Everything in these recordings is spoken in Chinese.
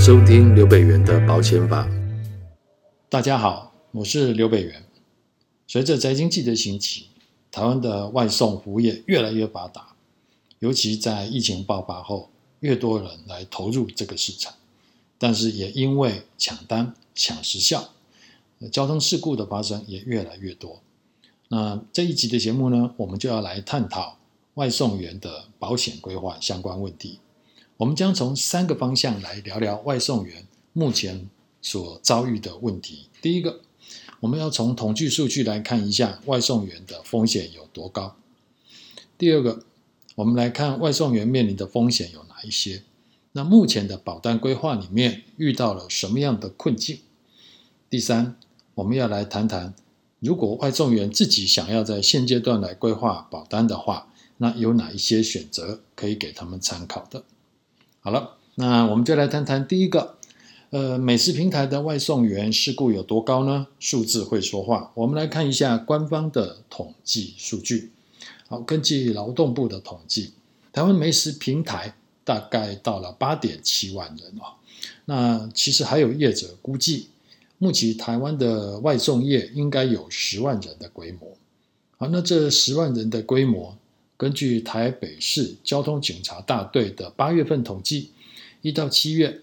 收听刘北元的保险法。大家好，我是刘北元。随着宅经济的兴起，台湾的外送服务业越来越发达，尤其在疫情爆发后，越多人来投入这个市场。但是也因为抢单抢时效，交通事故的发生也越来越多。那这一集的节目呢，我们就要来探讨外送员的保险规划相关问题。我们将从三个方向来聊聊外送员目前所遭遇的问题。第一个，我们要从统计数据来看一下外送员的风险有多高。第二个，我们来看外送员面临的风险有哪一些。那目前的保单规划里面遇到了什么样的困境？第三，我们要来谈谈，如果外送员自己想要在现阶段来规划保单的话，那有哪一些选择可以给他们参考的？好了，那我们就来谈谈第一个，呃，美食平台的外送员事故有多高呢？数字会说话。我们来看一下官方的统计数据。好，根据劳动部的统计，台湾美食平台大概到了八点七万人哦。那其实还有业者估计，目前台湾的外送业应该有十万人的规模。好，那这十万人的规模。根据台北市交通警察大队的八月份统计，一到七月，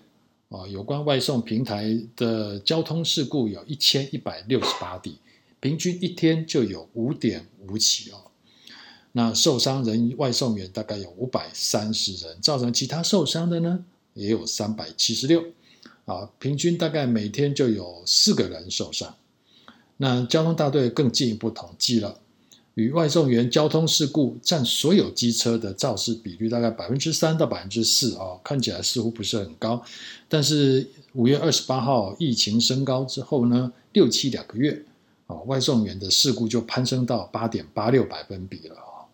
啊，有关外送平台的交通事故有一千一百六十八例，平均一天就有五点五起哦。那受伤人外送员大概有五百三十人，造成其他受伤的呢也有三百七十六，啊，平均大概每天就有四个人受伤。那交通大队更进一步统计了。与外送员交通事故占所有机车的肇事比率大概百分之三到百分之四哦，看起来似乎不是很高。但是五月二十八号疫情升高之后呢，六七两个月，啊，外送员的事故就攀升到八点八六百分比了哦。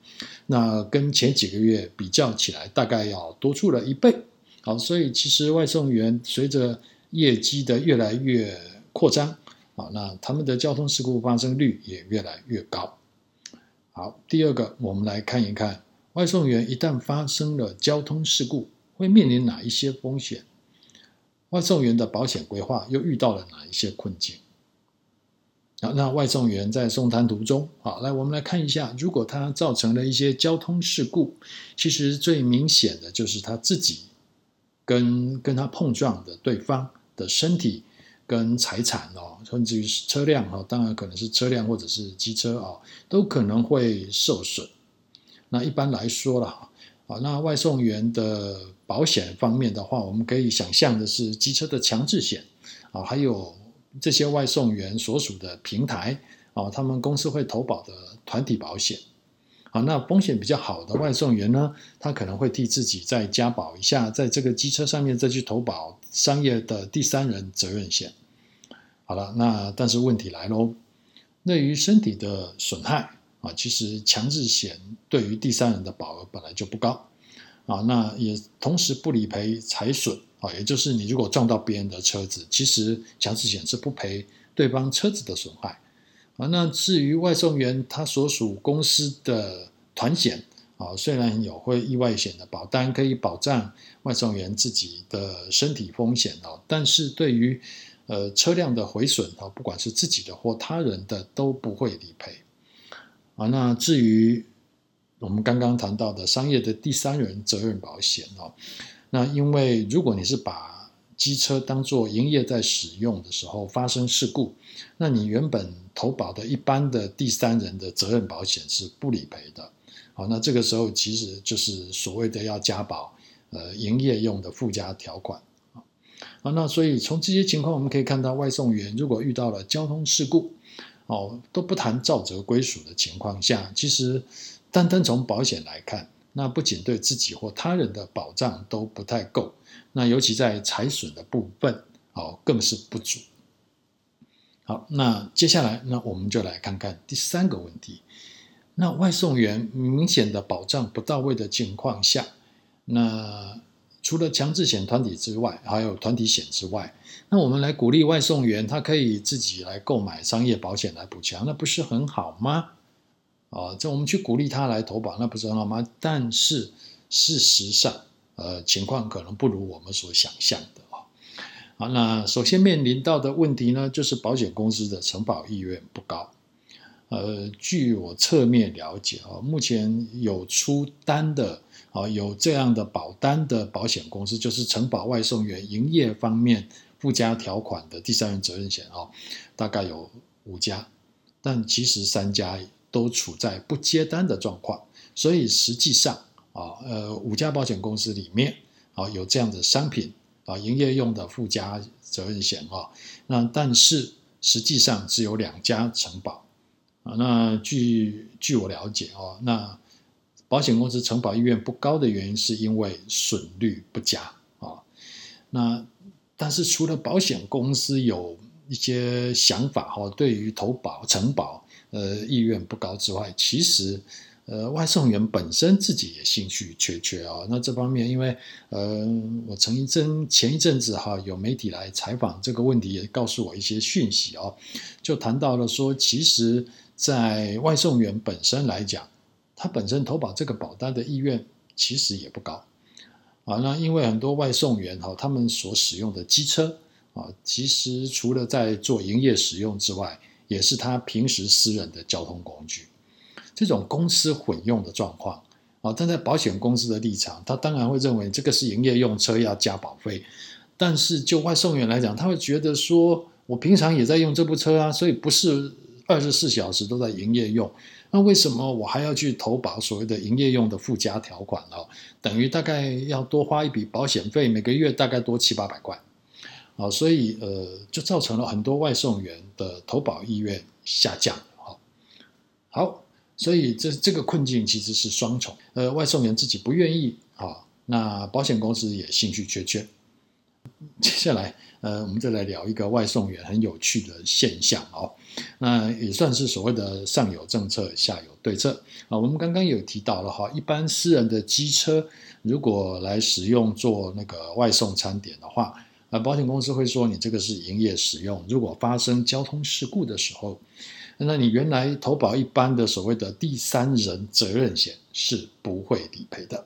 那跟前几个月比较起来，大概要多出了一倍。好，所以其实外送员随着业绩的越来越扩张，啊，那他们的交通事故发生率也越来越高。好，第二个，我们来看一看外送员一旦发生了交通事故，会面临哪一些风险？外送员的保险规划又遇到了哪一些困境？好，那外送员在送餐途中，好，来我们来看一下，如果他造成了一些交通事故，其实最明显的就是他自己跟跟他碰撞的对方的身体。跟财产哦，甚至于车辆哈，当然可能是车辆或者是机车啊，都可能会受损。那一般来说啦，啊，那外送员的保险方面的话，我们可以想象的是机车的强制险啊，还有这些外送员所属的平台啊，他们公司会投保的团体保险。啊，那风险比较好的外送员呢，他可能会替自己再加保一下，在这个机车上面再去投保商业的第三人责任险。好了，那但是问题来喽，对于身体的损害啊，其实强制险对于第三人的保额本来就不高啊，那也同时不理赔财损啊，也就是你如果撞到别人的车子，其实强制险是不赔对方车子的损害啊。那至于外送员他所属公司的团险啊，虽然有会意外险的保单可以保障外送员自己的身体风险哦，但是对于呃，车辆的毁损啊，不管是自己的或他人的，都不会理赔啊。那至于我们刚刚谈到的商业的第三人责任保险哦，那因为如果你是把机车当做营业在使用的时候发生事故，那你原本投保的一般的第三人的责任保险是不理赔的。好，那这个时候其实就是所谓的要加保呃营业用的附加条款。啊，那所以从这些情况我们可以看到，外送员如果遇到了交通事故，哦，都不谈照责归属的情况下，其实单单从保险来看，那不仅对自己或他人的保障都不太够，那尤其在财损的部分，哦，更是不足。好，那接下来，那我们就来看看第三个问题，那外送员明显的保障不到位的情况下，那。除了强制险团体之外，还有团体险之外，那我们来鼓励外送员，他可以自己来购买商业保险来补强，那不是很好吗？啊，这我们去鼓励他来投保，那不是很好吗？但是事实上，呃，情况可能不如我们所想象的啊。好，那首先面临到的问题呢，就是保险公司的承保意愿不高。呃，据我侧面了解啊，目前有出单的啊，有这样的保单的保险公司，就是承保外送员营业方面附加条款的第三人责任险啊，大概有五家，但其实三家都处在不接单的状况，所以实际上啊，呃，五家保险公司里面啊，有这样的商品啊，营业用的附加责任险啊，那但是实际上只有两家承保。啊，那据据我了解哦，那保险公司承保意愿不高的原因是因为损率不佳啊。那但是除了保险公司有一些想法哈，对于投保承保呃意愿不高之外，其实呃外送员本身自己也兴趣缺缺啊。那这方面，因为呃我曾一阵前一阵子哈有媒体来采访这个问题，也告诉我一些讯息哦，就谈到了说其实。在外送员本身来讲，他本身投保这个保单的意愿其实也不高啊。那因为很多外送员哈，他们所使用的机车啊，其实除了在做营业使用之外，也是他平时私人的交通工具。这种公司混用的状况啊，站在保险公司的立场，他当然会认为这个是营业用车要加保费。但是就外送员来讲，他会觉得说，我平常也在用这部车啊，所以不是。二十四小时都在营业用，那为什么我还要去投保所谓的营业用的附加条款呢？等于大概要多花一笔保险费，每个月大概多七八百块，啊，所以呃，就造成了很多外送员的投保意愿下降。好，好，所以这这个困境其实是双重，呃，外送员自己不愿意啊，那保险公司也兴趣缺缺。接下来，呃，我们再来聊一个外送员很有趣的现象哦。那也算是所谓的上有政策，下有对策啊。我们刚刚有提到了哈，一般私人的机车如果来使用做那个外送餐点的话，啊，保险公司会说你这个是营业使用，如果发生交通事故的时候，那你原来投保一般的所谓的第三人责任险是不会理赔的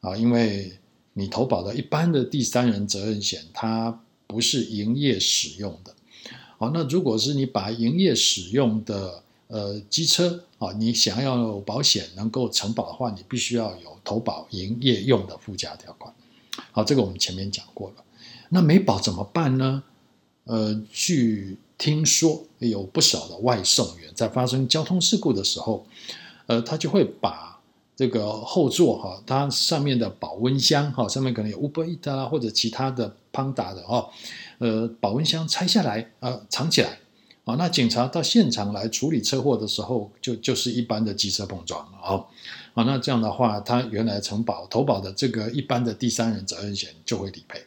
啊，因为你投保的一般的第三人责任险，它不是营业使用的。好，那如果是你把营业使用的呃机车啊，你想要保险能够承保的话，你必须要有投保营业用的附加条款。好，这个我们前面讲过了。那没保怎么办呢？呃，据听说有不少的外送员在发生交通事故的时候，呃，他就会把这个后座哈，它上面的保温箱哈，上面可能有 Uber Eats 啊或者其他的 Panda 的哈。呃，保温箱拆下来，呃，藏起来，啊，那警察到现场来处理车祸的时候，就就是一般的机车碰撞了，啊，啊，那这样的话，他原来承保投保的这个一般的第三人责任险就会理赔。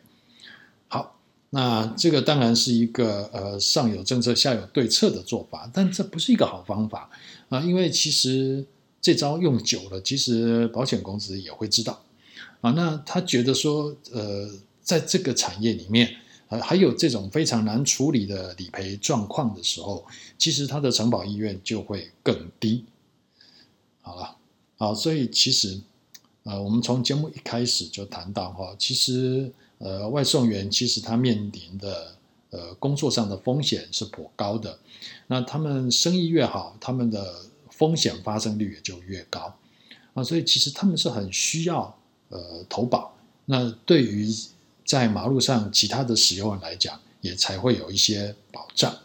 好，那这个当然是一个呃上有政策下有对策的做法，但这不是一个好方法啊，因为其实这招用久了，其实保险公司也会知道，啊，那他觉得说，呃，在这个产业里面。还有这种非常难处理的理赔状况的时候，其实他的承保意愿就会更低。好了，好，所以其实，呃，我们从节目一开始就谈到哈，其实，呃，外送员其实他面临的呃工作上的风险是颇高的。那他们生意越好，他们的风险发生率也就越高啊。所以其实他们是很需要呃投保。那对于在马路上，其他的使用人来讲，也才会有一些保障。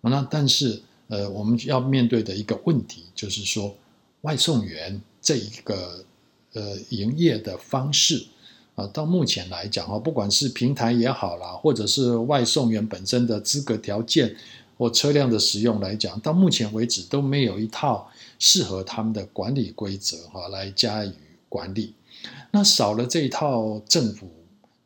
那但是，呃，我们要面对的一个问题就是说，外送员这一个呃营业的方式啊，到目前来讲啊，不管是平台也好啦，或者是外送员本身的资格条件或车辆的使用来讲，到目前为止都没有一套适合他们的管理规则哈来加以管理。那少了这一套政府。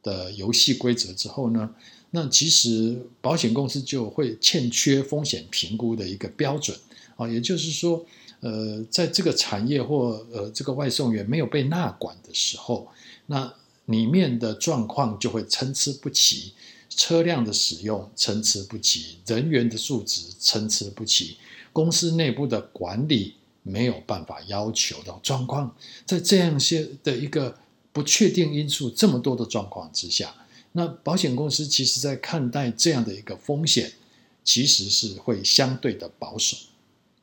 的游戏规则之后呢，那其实保险公司就会欠缺风险评估的一个标准啊，也就是说，呃，在这个产业或呃这个外送员没有被纳管的时候，那里面的状况就会参差不齐，车辆的使用参差不齐，人员的素质参差不齐，公司内部的管理没有办法要求的状况，在这样些的一个。不确定因素这么多的状况之下，那保险公司其实在看待这样的一个风险，其实是会相对的保守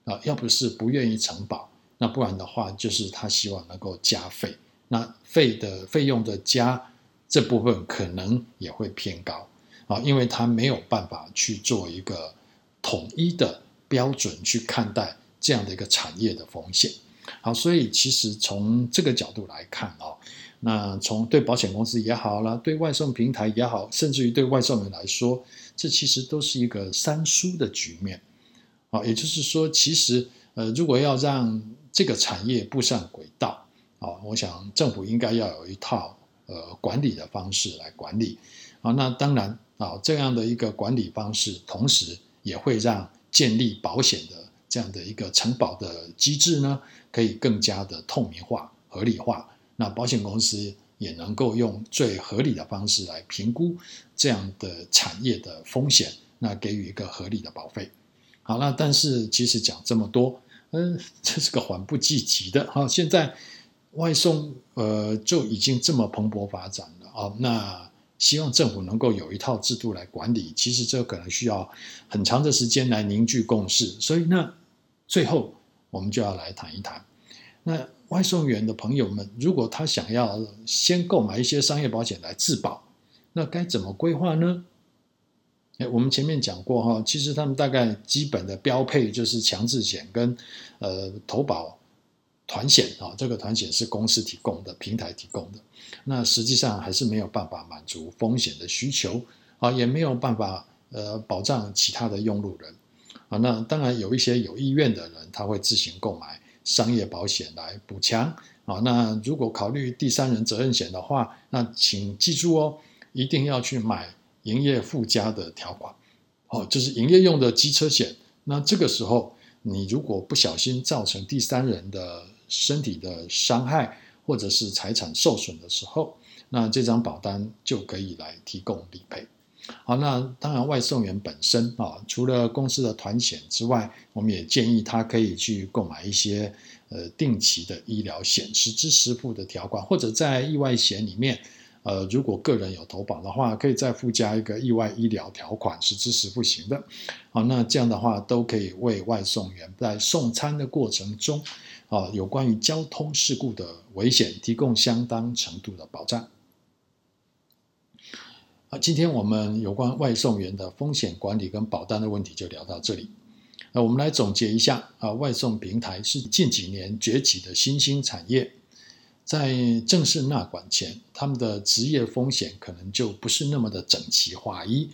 啊，要不是不愿意承保，那不然的话就是他希望能够加费，那费的费用的加这部分可能也会偏高啊，因为他没有办法去做一个统一的标准去看待这样的一个产业的风险。好，所以其实从这个角度来看哦。那从对保险公司也好啦，对外送平台也好，甚至于对外送员来说，这其实都是一个三输的局面。啊，也就是说，其实呃，如果要让这个产业步上轨道，啊，我想政府应该要有一套呃管理的方式来管理。啊，那当然啊，这样的一个管理方式，同时也会让建立保险的这样的一个承保的机制呢，可以更加的透明化、合理化。那保险公司也能够用最合理的方式来评估这样的产业的风险，那给予一个合理的保费。好，那但是其实讲这么多，嗯，这是个缓不济急的。哈，现在外送呃就已经这么蓬勃发展了啊，那希望政府能够有一套制度来管理，其实这可能需要很长的时间来凝聚共识。所以那最后我们就要来谈一谈那。外送员的朋友们，如果他想要先购买一些商业保险来自保，那该怎么规划呢？诶，我们前面讲过哈，其实他们大概基本的标配就是强制险跟呃投保团险啊，这个团险是公司提供的，平台提供的，那实际上还是没有办法满足风险的需求啊，也没有办法呃保障其他的用路人啊。那当然有一些有意愿的人，他会自行购买。商业保险来补强啊，那如果考虑第三人责任险的话，那请记住哦，一定要去买营业附加的条款，哦，就是营业用的机车险。那这个时候，你如果不小心造成第三人的身体的伤害或者是财产受损的时候，那这张保单就可以来提供理赔。好，那当然，外送员本身啊，除了公司的团险之外，我们也建议他可以去购买一些呃定期的医疗险，实支实付的条款，或者在意外险里面，呃，如果个人有投保的话，可以再附加一个意外医疗条款，实支实付型的。好，那这样的话都可以为外送员在送餐的过程中，啊，有关于交通事故的危险提供相当程度的保障。啊今天我们有关外送员的风险管理跟保单的问题就聊到这里。那我们来总结一下啊，外送平台是近几年崛起的新兴产业，在正式纳管前，他们的职业风险可能就不是那么的整齐划一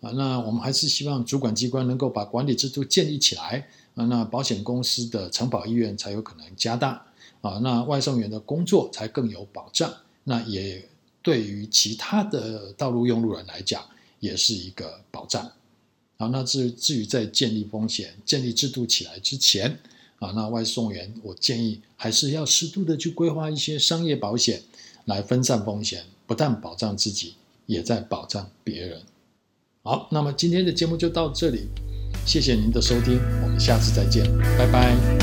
啊。那我们还是希望主管机关能够把管理制度建立起来，那保险公司的承保意愿才有可能加大啊，那外送员的工作才更有保障。那也。对于其他的道路用路人来讲，也是一个保障。好，那至至于在建立风险、建立制度起来之前，啊，那外送员我建议还是要适度的去规划一些商业保险，来分散风险，不但保障自己，也在保障别人。好，那么今天的节目就到这里，谢谢您的收听，我们下次再见，拜拜。